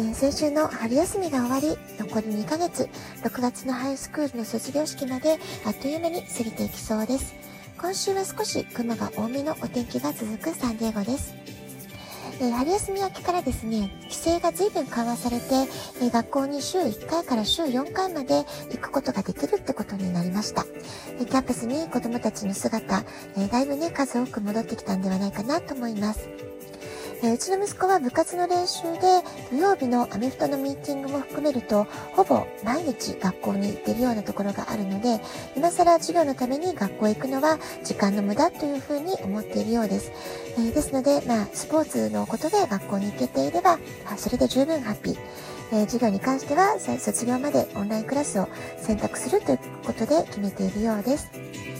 え、先週の春休みが終わり、残り2ヶ月、6月のハイスクールの卒業式まであっという間に過ぎていきそうです。今週は少し雲が多めのお天気が続くサンディエゴです。え、春休み明けからですね、規制が随分緩和されて、え、学校に週1回から週4回まで行くことができるってことになりました。え、キャンパスに子供たちの姿、えだいぶね、数多く戻ってきたんではないかなと思います。えうちの息子は部活の練習で土曜日のアメフトのミーティングも含めるとほぼ毎日学校に行っているようなところがあるので今更授業のために学校へ行くのは時間の無駄というふうに思っているようです。えー、ですので、まあ、スポーツのことで学校に行けていればそれで十分ハッピー。えー、授業に関しては卒業までオンラインクラスを選択するということで決めているようです。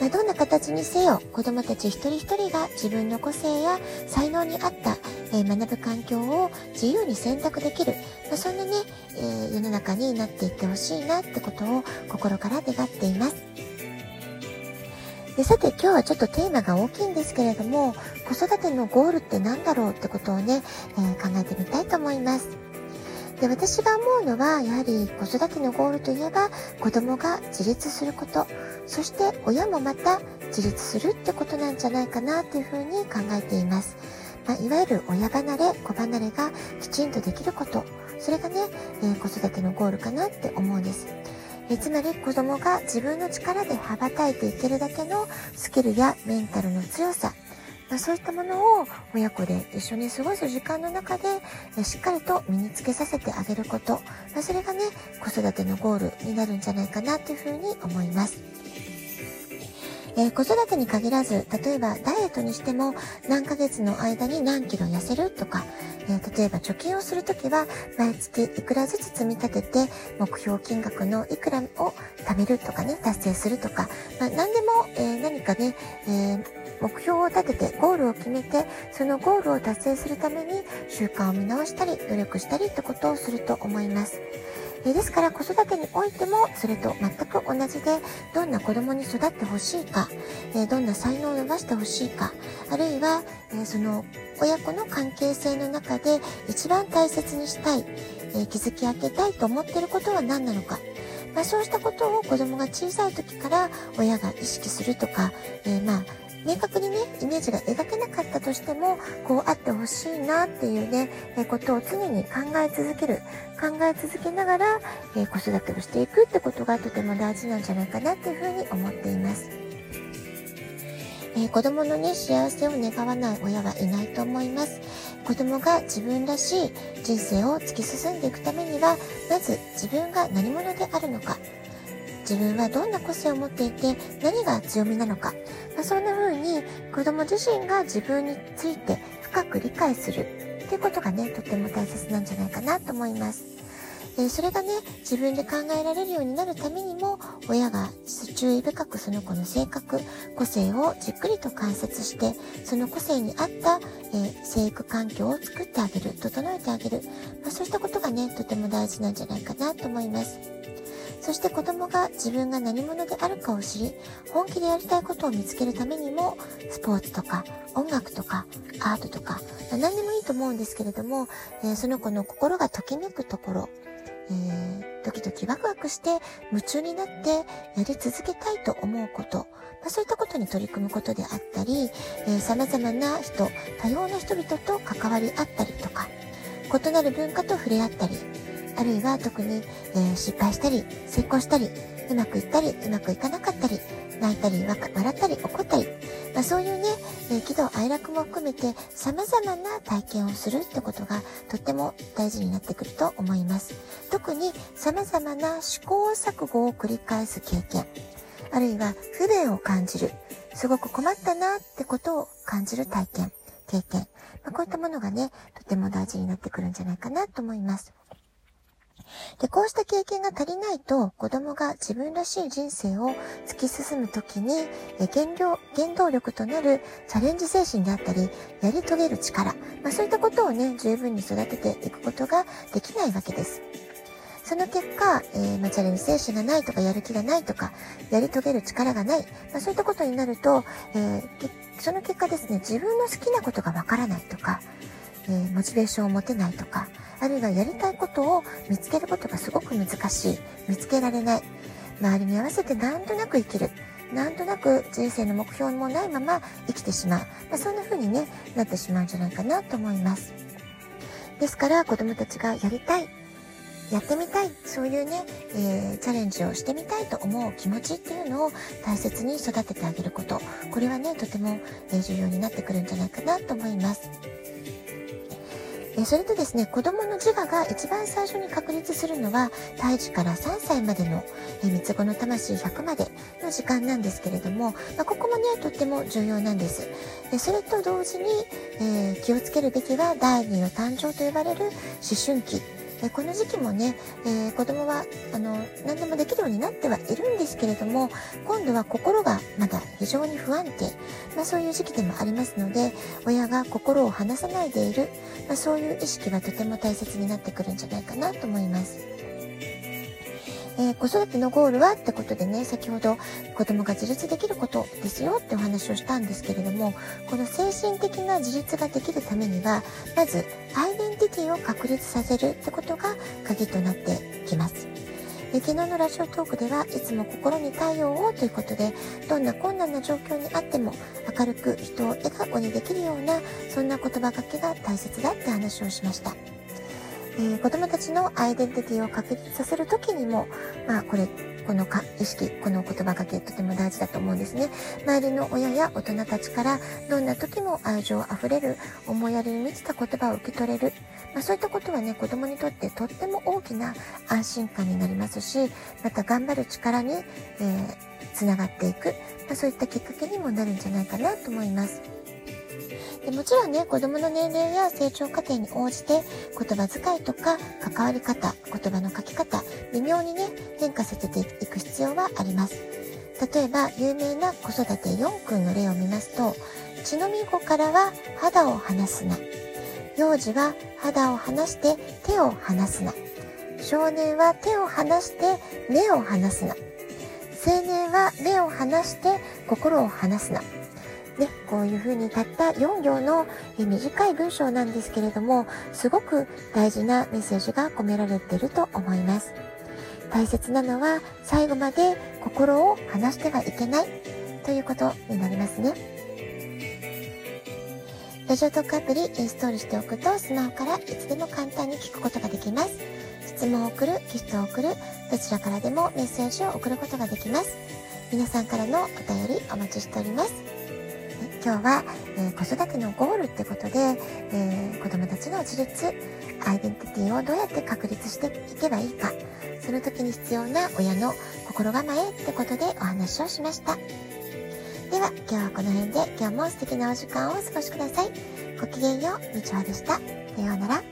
まあ、どんな形にせよ子供たち一人一人が自分の個性や才能に合った、えー、学ぶ環境を自由に選択できる、まあ、そんなね、えー、世の中になっていってほしいなってことを心から願っています。でさて今日はちょっとテーマが大きいんですけれども子育てのゴールって何だろうってことをね、えー、考えてみたいと思います。で私が思うのはやはり子育てのゴールといえば子供が自立することそして親もまた自立するってことなんじゃないかなというふうに考えています。まあ、いわゆる親離れ子離れがきちんとできることそれがね、えー、子育てのゴールかなって思うんです。えつまり子供が自分の力で羽ばたいていけるだけのスキルやメンタルの強さまあ、そういったものを親子で一緒に過ごす時間の中で、えしっかりと身につけさせてあげること、まあ、それがね、子育てのゴールになるんじゃないかなというふうに思います。えー、子育てに限らず、例えばダイエットにしても何ヶ月の間に何キロ痩せるとか、えー、例えば貯金をするときは毎月いくらずつ積み立てて目標金額のいくらを貯めるとかね、達成するとか、まあ、何でも、えー、何かね、え目標を立ててゴールを決めてそのゴールを達成するために習慣を見直したり努力したりってことをすると思います。えですから子育てにおいてもそれと全く同じでどんな子供に育ってほしいか、えどんな才能を伸ばしてほしいかあるいは、えその親子の関係性の中で一番大切にしたい、え築き上げたいと思っていることは何なのか。まあ、そうしたことを子供が小さい時から親が意識するとか、えー、まあ明確にね、イメージが描けなかったとしても、こうあってほしいなっていうね、えことを常に考え続ける。考え続けながら、え子育てをしていくってことがとても大事なんじゃないかなっていうふうに思っています。えー、子供のね、幸せを願わない親はいないと思います。子供が自分らしい人生を突き進んでいくためには、まず自分が何者であるのか、自分はどんな個性を持っていて何が強みなのか、まあ、そんな風に子供自身が自分について深く理解するっていうことがね、とっても大切なんじゃないかなと思います。えそれがね、自分で考えられるようになるためにも、親が注意深くその子の性格、個性をじっくりと観察して、その個性に合った、えー、生育環境を作ってあげる、整えてあげる、まあ、そうしたことがね、とても大事なんじゃないかなと思います。そして子供が自分が何者であるかを知り、本気でやりたいことを見つけるためにも、スポーツとか音楽とかアートとか、何でもいいと思うんですけれども、えー、その子の心がときめくところ、えー、ドキドキワクワクして夢中になってやり続けたいと思うこと、まあ、そういったことに取り組むことであったり、えー、様々な人、多様な人々と関わり合ったりとか、異なる文化と触れ合ったり、あるいは特に、えー、失敗したり、成功したり、うまくいったり、うまくいかなかったり、泣いたり、笑ったり、怒ったり、まあ、そういうね、え、喜怒哀楽も含めて様々な体験をするってことがとっても大事になってくると思います。特に様々な試行錯誤を繰り返す経験、あるいは不便を感じる、すごく困ったなってことを感じる体験、経験、まあ、こういったものがね、とても大事になってくるんじゃないかなと思います。で、こうした経験が足りないと、子供が自分らしい人生を突き進むときに、え原料、原動力となるチャレンジ精神であったり、やり遂げる力、まあ、そういったことをね、十分に育てていくことができないわけです。その結果、えー、まあ、チャレンジ精神がないとか、やる気がないとか、やり遂げる力がない、まあ、そういったことになると、えー、その結果ですね、自分の好きなことがわからないとか、えー、モチベーションを持てないとか、あるいはやりたいことを見つけることがすごく難しい、見つけられない、周りに合わせてなんとなく生きる、なんとなく人生の目標もないまま生きてしまう、まあ、そんな風にね、なってしまうんじゃないかなと思います。ですから子供たちがやりたい、やってみたい、そういうね、えー、チャレンジをしてみたいと思う気持ちっていうのを大切に育ててあげること。これはね、とても、え重要になってくるんじゃないかなと思います。えそれとですね、子供の自我が一番最初に確立するのは、胎児から3歳までの、え三つ子の魂100までの時間なんですけれども、まあ、ここもね、とっても重要なんです。でそれと同時に、えー、気をつけるべきは第2の誕生と呼ばれる思春期えこの時期もね、えー、子供はあの何でもできるようになってはいるんですけれども今度は心がまだ非常に不安定、まあ、そういう時期でもありますので親が心を離さないでいる、まあ、そういう意識はとても大切になってくるんじゃないかなと思います。えー、子育てのゴールはってことでね、先ほど子供が自立できることですよってお話をしたんですけれども、この精神的な自立ができるためには、まずアイデンティティを確立させるってことが鍵となってきます。で昨日のラジオトークではいつも心に太陽をということでどんな困難な状況にあっても明るく人を笑顔にできるようなそんな言葉かけが大切だって話をしました。えー、子供たちのアイデンティティを確立させるときにも、まあ、これ、このか意識、この言葉かけとても大事だと思うんですね。周りの親や大人たちからどんな時も愛情あふれる、思いやりに満ちた言葉を受け取れる。まあ、そういったことはね、子供にとってとっても大きな安心感になりますし、また頑張る力に、えー、つながっていく、まあ、そういったきっかけにもなるんじゃないかなと思います。でもちろんね、子供の年齢や成長過程に応じて言葉遣いとか関わり方、言葉の書き方、微妙にね、変化させていく必要はあります。例えば、有名な子育て4君の例を見ますと、血のみ子からは肌を離すな。幼児は肌を離して手を離すな。少年は手を離して目を離すな。青年は目を離して心を離すな。ね、こういう風にたった4行の短い文章なんですけれども、すごく大事なメッセージが込められていると思います。大切なのは最後まで心を離してはいけないということになりますね。ラジオトークアプリインストールしておくとスマホからいつでも簡単に聞くことができます。質問を送る、ギフトを送る、どちらからでもメッセージを送ることができます。皆さんからのお便りお待ちしております。今日は、えー、子育てのゴールってことで、えー、子供たちの自立、アイデンティティをどうやって確立していけばいいか、その時に必要な親の心構えってことでお話をしました。では、今日はこの辺で今日も素敵なお時間をお過ごしください。ごきげんよう、みちわでした。さようなら。